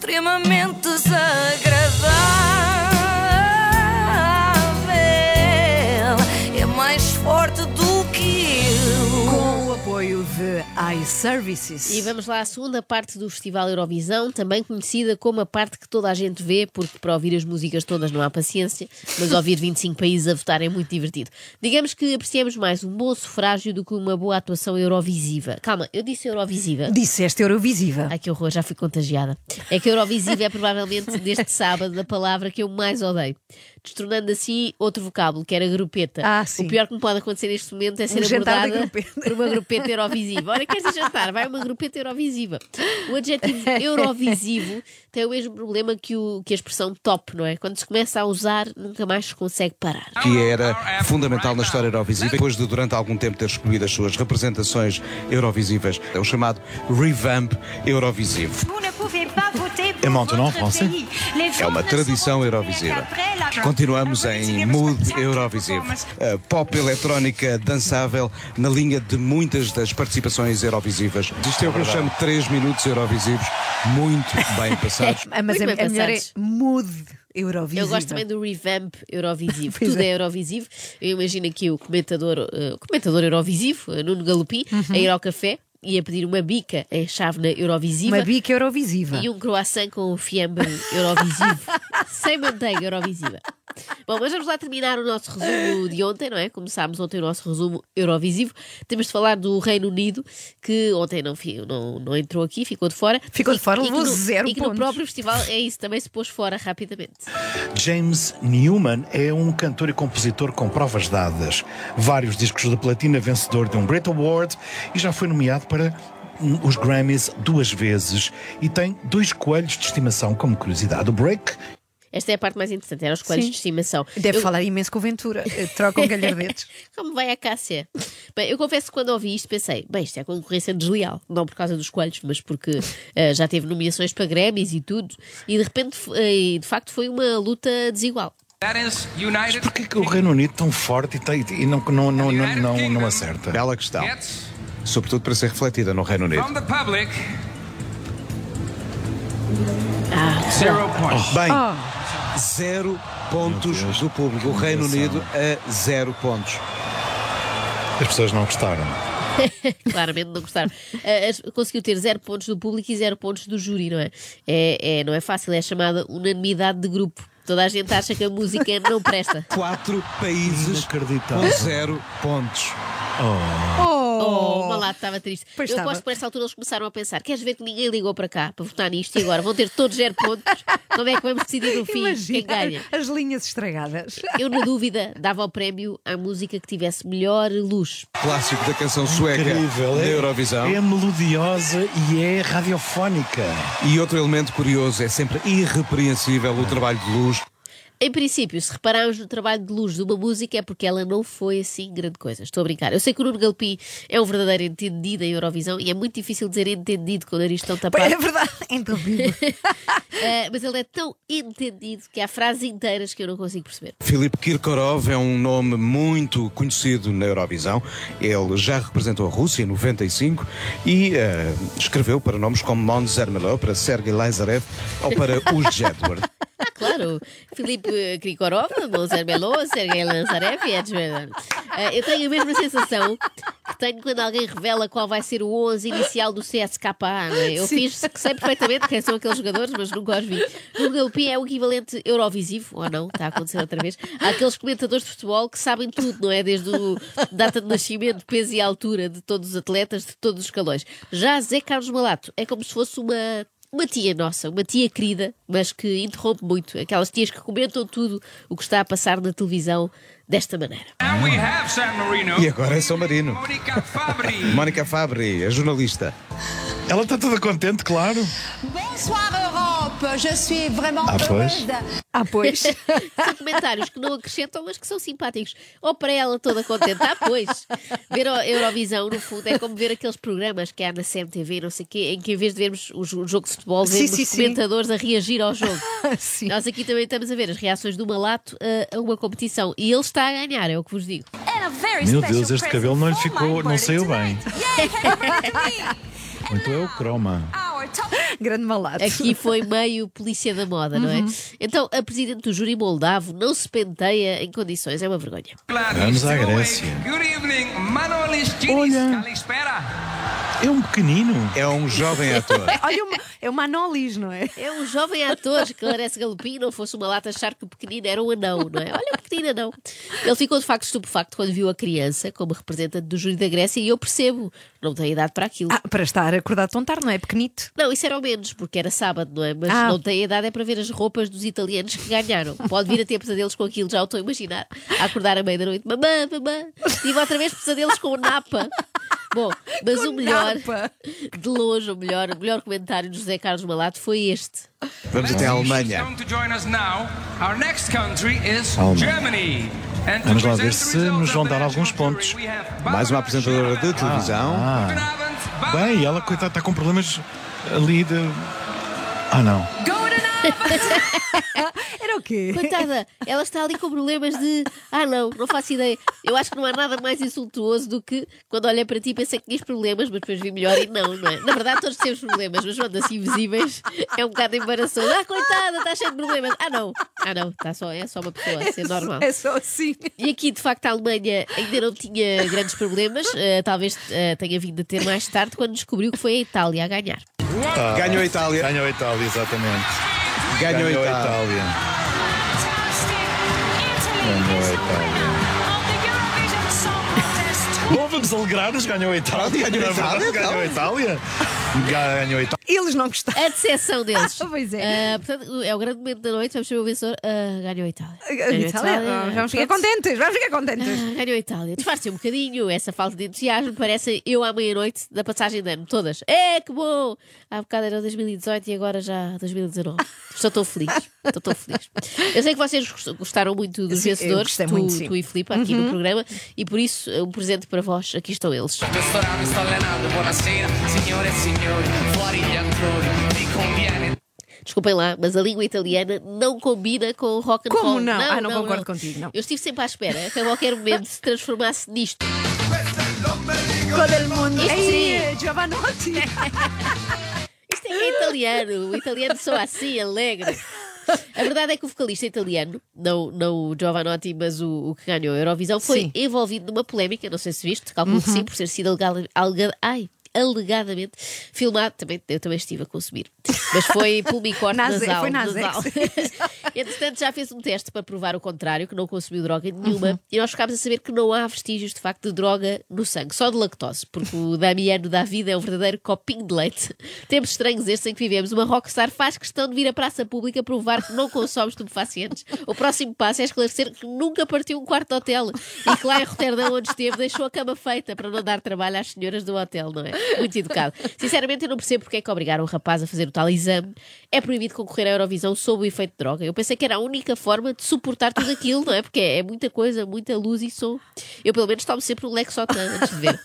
extremamente desagradável. iServices. E vamos lá à segunda parte do Festival Eurovisão, também conhecida como a parte que toda a gente vê, porque para ouvir as músicas todas não há paciência, mas ouvir 25 países a votar é muito divertido. Digamos que apreciamos mais um bom sufrágio do que uma boa atuação eurovisiva. Calma, eu disse eurovisiva. Disseste Eurovisiva. Ai que horror, já fui contagiada. É que Eurovisiva é provavelmente deste sábado a palavra que eu mais odeio. Destornando assim outro vocábulo, que era grupeta. Ah, sim. O pior que me pode acontecer neste momento é ser Um abordada por uma grupeta eurovisiva. Olha, queres jantar? Vai uma grupeta eurovisiva. O adjetivo eurovisivo tem o mesmo problema que, o, que a expressão top, não é? Quando se começa a usar, nunca mais se consegue parar. que era fundamental na história Eurovisiva, depois de durante algum tempo ter escolhido as suas representações Eurovisivas, é o chamado revamp Eurovisivo. Et maintenant en français É uma tradição Eurovisiva. Continuamos em mood Eurovisivo. A pop eletrónica dançável na linha de muitas das participações Eurovisivas. Isto é o que eu chamo de 3 minutos Eurovisivos muito bem passados. Ah, Mas Muito é, bem é melhor é. Mood Eurovisiva. Eu gosto também do revamp Eurovisivo. Pois Tudo é. é. Eurovisivo. Eu imagino aqui o comentador, eh, o comentador Eurovisivo, eh, Nuno Galopim, a ir ao café e a pedir uma bica em chávena Eurovisiva. Uma bica Eurovisiva. E um croissant com fiambre Eurovisivo. sem manteiga Eurovisiva. Bom, mas vamos lá terminar o nosso resumo de ontem, não é? Começámos ontem o nosso resumo Eurovisivo. Temos de falar do Reino Unido, que ontem não, não, não entrou aqui, ficou de fora. Ficou de fora, e que levou no- zero E que no pontos. próprio festival é isso, também se pôs fora rapidamente. James Newman é um cantor e compositor com provas dadas. Vários discos de platina, vencedor de um Brit Award e já foi nomeado para os Grammys duas vezes e tem dois coelhos de estimação como curiosidade. O Break Esta é a parte mais interessante, era os coelhos Sim. de estimação. Deve Eu- falar imenso com o Ventura. Eh, Trocam galhardetes. Como vai a Cássia? Bem, eu confesso que quando ouvi isto pensei, bem, isto é concorrência desleal, não por causa dos coelhos, mas porque eh, já teve nomeações para Grammys e tudo, e de repente, e de facto, foi uma luta desigual. United Porquê que o Reino Unido tão forte e, tem- e não, não, não, não, não, não acerta? Bela questão. Sobretudo para ser refletida no Reino Unido. Ah, zero points. Bem, Oh, zero pontos do público. O Reino Unido a zero pontos. As pessoas não gostaram. claramente não gostaram. As- conseguiu ter zero pontos do público e zero pontos do júri, não é? É, é- não é fácil, é chamada unanimidade de grupo. Toda a gente acha que a música não presta. Quatro países com zero pontos. Oh, uma lá estava triste. Pois eu estava. aposto que por essa altura eles começaram a pensar: queres ver que ninguém ligou para cá para votar nisto e agora vão ter todos zero pontos? Como é que vamos decidir no fim quem ganha? Imagina as linhas estragadas. Eu, na dúvida, dava o prémio à música que tivesse melhor luz. Clássico da canção sueca Incrível. da É, Eurovisão. é melodiosa e é radiofónica. E outro elemento curioso é sempre irrepreensível o trabalho de luz. Em princípio, se repararmos no trabalho de luz de uma música é porque ela não foi assim grande coisa. Estou a brincar. Eu sei que o Nuno Galpim é um verdadeiro entendido em Eurovisão e é muito difícil dizer entendido com o nariz tão tapado. É verdade. Então, vivo. Ah, mas ele é tão entendido que há frases inteiras que eu não consigo perceber. Filipe Kirkorov é um nome muito conhecido na Eurovisão. Ele já representou a Rússia em 95 e eh, escreveu para nomes como Mon Zermelo, para Sergei Lazarev ou para os Jedward. Claro. Filipe Krikorov, Monzer Melô, Sergei Lanzarev e. Ah, Eu tenho a mesma sensação que tenho quando alguém revela qual vai ser o 11 inicial do CSKA. é? Eu fiz que sei perfeitamente quem são aqueles jogadores, mas nunca os vi. O Galpim é o equivalente Eurovisivo, ou não, está a acontecer outra vez. Há aqueles comentadores de futebol que sabem tudo, não é? Desde o data de nascimento, peso e altura de todos os atletas, de todos os escalões. Já Zé Carlos Malato é como se fosse uma uma tia nossa, uma tia querida, mas que interrompe muito. Aquelas tias que comentam tudo o que está a passar na televisão desta maneira. E agora é São Marino. Monica Fabri. Mónica Fabri, a jornalista. Ela está toda contente, claro. Bonsoir je suis vraiment Ah, pois. heureuse. Ah, pois. São comentários que não acrescentam, mas que são simpáticos. Ou para ela toda contente. Ah, pois. Ver a Eurovisão, no fundo, é como ver aqueles programas que há na CMTV, não sei o quê, em que em vez de vermos o jo- jogo de futebol, Sim, vemos sim, os sim. comentadores a reagir ao jogo. Sim. Nós aqui também estamos a ver as reações do Malato a, a uma competição. E ele está a ganhar, é o que vos digo. Meu Deus, este cabelo não lhe ficou, não saiu bem. Então é o croma. Grande malato. Aqui foi meio polícia da moda, não é? Então, a presidente do júri moldavo não se penteia em condições, é uma vergonha. Vamos à Grécia. awake. Good evening, Manolis Olha. É um pequenino. É um jovem ator. Olha, uma- é uma Anolis, não é? É um jovem ator que parece galopim, não fosse uma lata achar que o pequenino era um anão, não é? Olha o pequenino anão. Ele ficou de facto estupefacto quando viu a criança como representante do júri da Grécia e eu percebo, não tem idade para aquilo. Ah, para estar acordado tão tarde, não é? Pequenito. Não, isso era ao menos, porque era sábado, não é? Mas Ah. não tem idade é para ver as roupas dos italianos que ganharam. Pode vir a ter pesadelos com aquilo, já o estou a imaginar. A acordar à meia da noite, mamã, mamã. Tive outra vez pesadelos com o Napa. Bom, mas o melhor, Napa. de longe, o melhor, o melhor comentário de José Carlos Malato foi este. Vamos até a Alemanha. Vamos lá ver se nos vão dar alguns pontos. Mais uma apresentadora de televisão. Ah, Goedenavond, bem, ela, coitada, está com problemas ali de. Ah, não. O quê? Coitada, ela está ali com problemas de. Ah, não, não faço ideia. Eu acho que não há nada mais insultuoso do que quando olhei para ti e pensei que tinhas problemas, mas depois vi melhor e não, não é? Na verdade, todos temos problemas, mas quando assim visíveis é um bocado embaraçoso. Ah, coitada, está cheio de problemas. Ah, não, ah, não, está só, é só uma pessoa, é normal. É só assim. E aqui, de facto, a Alemanha ainda não tinha grandes problemas, eh, talvez eh, tenha vindo a ter mais tarde, quando descobriu que foi a Itália a ganhar. Ganhou a Itália. Ganhou a Itália, exatamente. Ganhou a Ganhou a Itália. Itália. Ganhou a Itália. Bom, vamos alegrar-nos, ganhou a Itália. Ganhou a verdade, Itália, Ganhou a Itália. Ganhou a Itália. Eles não gostaram. A decepção deles. Pois é. Ah, portanto, é o grande momento da noite, vamos saber o vencedor. Ah, ganhou a Itália. Ganhou a Itália, vamos ficar contentes, vamos ficar contentes. Ah, Ganhou a Itália. Disfarce um bocadinho essa falta de entusiasmo. Parece eu à meia-noite da passagem de ano. Todas. É, que bom! Há bocado era 2018 e agora já 2019. Estou tão feliz. Estou tão feliz. Eu sei que vocês gost- gostaram muito dos Sim, vencedores, tu, muito, sim. Uhum. tu e Filipe, aqui no programa, e por isso um presente para vós. Aqui estão eles. Desculpem lá, mas a língua italiana não combina com rock and Como roll. não? Ah, não concordo contigo, não. Eu estive sempre à espera que a qualquer momento se transformasse nisto. Todo el mundo. Isto sim. Ei, Giovanotti. Isto é que é italiano. O italiano soa assim, alegre. A verdade é que o vocalista italiano, não, não o Giovanotti, mas o, o que ganhou a Eurovisão, foi Sim. envolvido numa polémica, não sei se viste, calculo que sim, por ter sido alega- alega- ai, alegadamente filmado. Também, eu também estive a consumir. Mas foi Ze- nasal. foi na nasal. Entretanto, já fez um teste para provar o contrário, que não consumiu droga nenhuma, e nós ficámos a saber que não há vestígios de facto de droga no sangue, só de lactose, porque o Damiano da vida é um verdadeiro copinho de leite. Tempos estranhos estes em que vivemos. Uma rockstar faz questão de vir à praça pública provar que não consome estupefacientes. O próximo passo é esclarecer que nunca partiu um quarto de hotel e que lá em Roterdão, onde esteve, deixou a cama feita para não dar trabalho às senhoras do hotel, não é? Muito educado. Sinceramente, eu não percebo porque é que obrigaram o rapaz a fazer o tal exame. É proibido concorrer à Eurovisão sob o efeito de droga. Eu pensei que era a única forma de suportar tudo aquilo, não é? Porque é muita coisa, muita luz e som. Eu, pelo menos, tomo sempre um Lexotan antes de ver.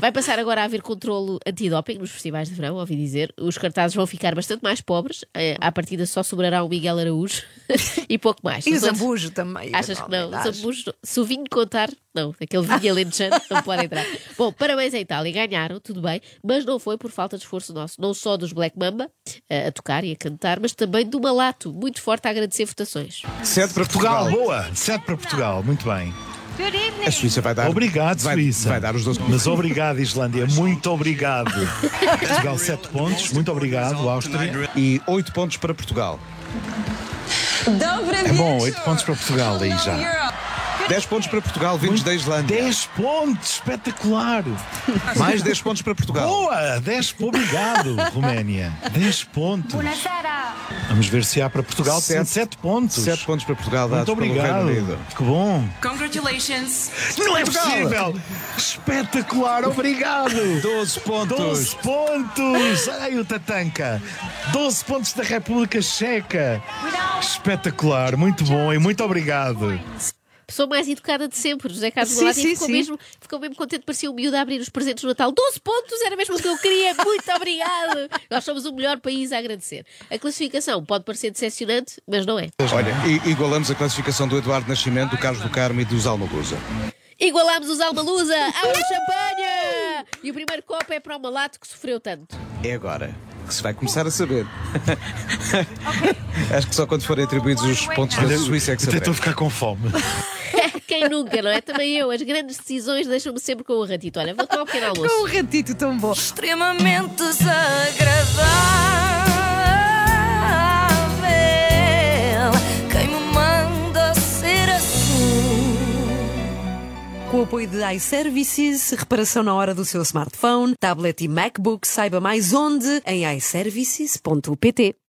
Vai passar agora a haver controlo antidoping nos festivais de verão, ouvi dizer. Os cartazes vão ficar bastante mais pobres. Eh, À partida só sobrará o Miguel Araújo e pouco mais. E o Zambujo também. Achas que não? Ambujos, se o vinho contar, não. Aquele vinho alentejante não pode entrar. Bom, parabéns à Itália. Ganharam, tudo bem, mas não foi por falta de esforço nosso. Não só dos Black Mamba eh, a tocar e a cantar, mas também do Malato, muito forte a agradecer votações. Sete para Portugal, boa. Sete para Portugal, muito bem. A Suíça vai dar. Obrigado, vai, Suíça. Vai dar os 12 Mas obrigado, Islândia. Muito obrigado. Portugal, sete pontos. Muito obrigado, Áustria. E 8 pontos para Portugal. É bom, oito pontos para Portugal aí já. 10 pontos para Portugal, vindos da Islândia. 10 pontos, espetacular. Mais 10 pontos para Portugal. Boa, 10 Obrigado, Roménia. 10 pontos. Vamos ver se há para Portugal. Sete. 7 pontos. 7 pontos para Portugal, dados Muito pelo obrigado. Reino Unido. Que bom. Congratulations! Não é possível. Espetacular, obrigado. 12 pontos. 12 pontos! Ai, o Tatanka! 12 pontos da República Checa! Espetacular, muito bom e muito obrigado! Pessoa mais educada de sempre, José Carlos Sim, Malato, sim, e ficou sim. mesmo, ficou mesmo contente, parecia um miúdo a abrir os presentes de Natal. 12 pontos, era mesmo o que eu queria, muito obrigado! Nós somos o melhor país a agradecer. A classificação pode parecer decepcionante, mas não é. Olha, igualamos a classificação do Eduardo Nascimento, do Carlos do Carmo e dos Almaguza. Igualámos os Almalusa ao champanhe! E o primeiro copo é para o malato que sofreu tanto. É agora. que se vai começar a saber. Acho que só quando forem atribuídos os pontos da Suíça é que até estou a saberemos. ficar com fome. Quem nunca, não é? Também eu. As grandes decisões deixam-me sempre com o ratito. Olha, vou tomar um pequeno almoço. Com um ratito tão bom. Extremamente desagradável. Quem me manda ser assim? Com o apoio de iServices, reparação na hora do seu smartphone, tablet e MacBook, saiba mais onde em iServices.pt.